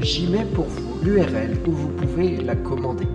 j'y mets pour vous l'URL où vous pouvez la commander.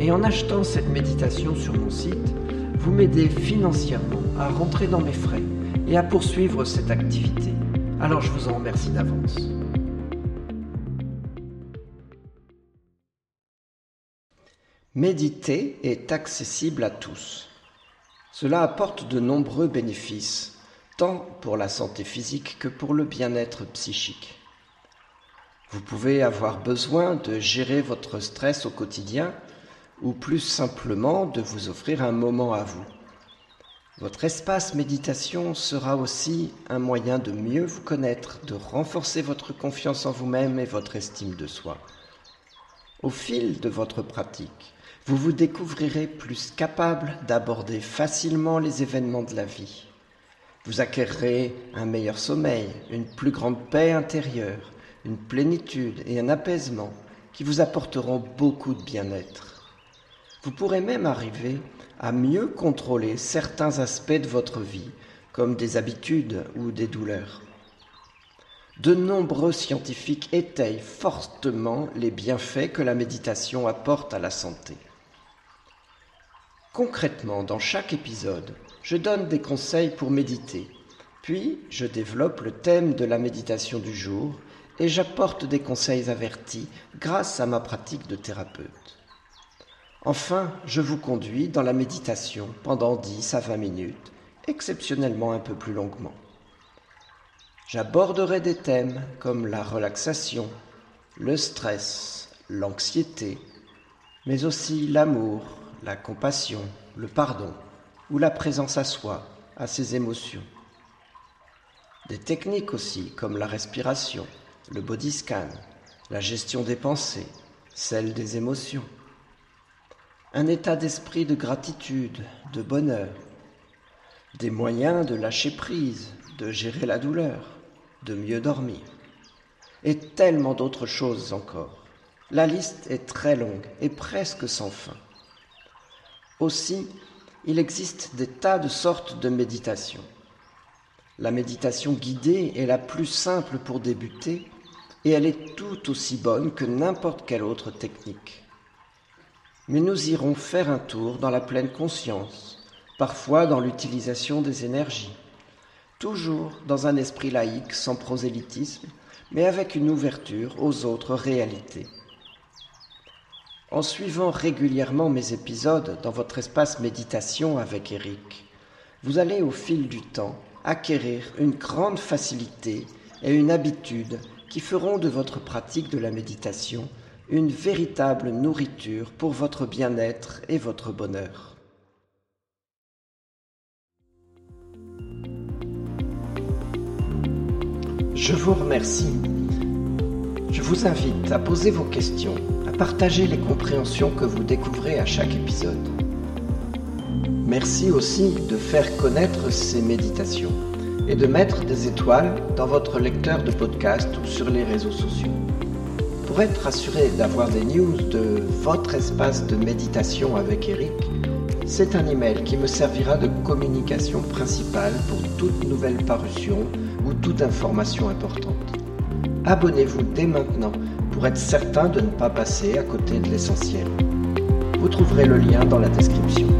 Et en achetant cette méditation sur mon site, vous m'aidez financièrement à rentrer dans mes frais et à poursuivre cette activité. Alors je vous en remercie d'avance. Méditer est accessible à tous. Cela apporte de nombreux bénéfices, tant pour la santé physique que pour le bien-être psychique. Vous pouvez avoir besoin de gérer votre stress au quotidien ou plus simplement de vous offrir un moment à vous. Votre espace méditation sera aussi un moyen de mieux vous connaître, de renforcer votre confiance en vous-même et votre estime de soi. Au fil de votre pratique, vous vous découvrirez plus capable d'aborder facilement les événements de la vie. Vous acquérerez un meilleur sommeil, une plus grande paix intérieure, une plénitude et un apaisement qui vous apporteront beaucoup de bien-être. Vous pourrez même arriver à mieux contrôler certains aspects de votre vie, comme des habitudes ou des douleurs. De nombreux scientifiques étayent fortement les bienfaits que la méditation apporte à la santé. Concrètement, dans chaque épisode, je donne des conseils pour méditer, puis je développe le thème de la méditation du jour et j'apporte des conseils avertis grâce à ma pratique de thérapeute. Enfin, je vous conduis dans la méditation pendant 10 à 20 minutes, exceptionnellement un peu plus longuement. J'aborderai des thèmes comme la relaxation, le stress, l'anxiété, mais aussi l'amour, la compassion, le pardon ou la présence à soi, à ses émotions. Des techniques aussi comme la respiration, le body la gestion des pensées, celle des émotions. Un état d'esprit de gratitude, de bonheur. Des moyens de lâcher prise, de gérer la douleur, de mieux dormir. Et tellement d'autres choses encore. La liste est très longue et presque sans fin. Aussi, il existe des tas de sortes de méditation. La méditation guidée est la plus simple pour débuter et elle est tout aussi bonne que n'importe quelle autre technique. Mais nous irons faire un tour dans la pleine conscience, parfois dans l'utilisation des énergies, toujours dans un esprit laïque sans prosélytisme, mais avec une ouverture aux autres réalités. En suivant régulièrement mes épisodes dans votre espace méditation avec Eric, vous allez au fil du temps acquérir une grande facilité et une habitude qui feront de votre pratique de la méditation une véritable nourriture pour votre bien-être et votre bonheur. Je vous remercie. Je vous invite à poser vos questions, à partager les compréhensions que vous découvrez à chaque épisode. Merci aussi de faire connaître ces méditations et de mettre des étoiles dans votre lecteur de podcast ou sur les réseaux sociaux. Pour être assuré d'avoir des news de votre espace de méditation avec Eric, c'est un email qui me servira de communication principale pour toute nouvelle parution ou toute information importante. Abonnez-vous dès maintenant pour être certain de ne pas passer à côté de l'essentiel. Vous trouverez le lien dans la description.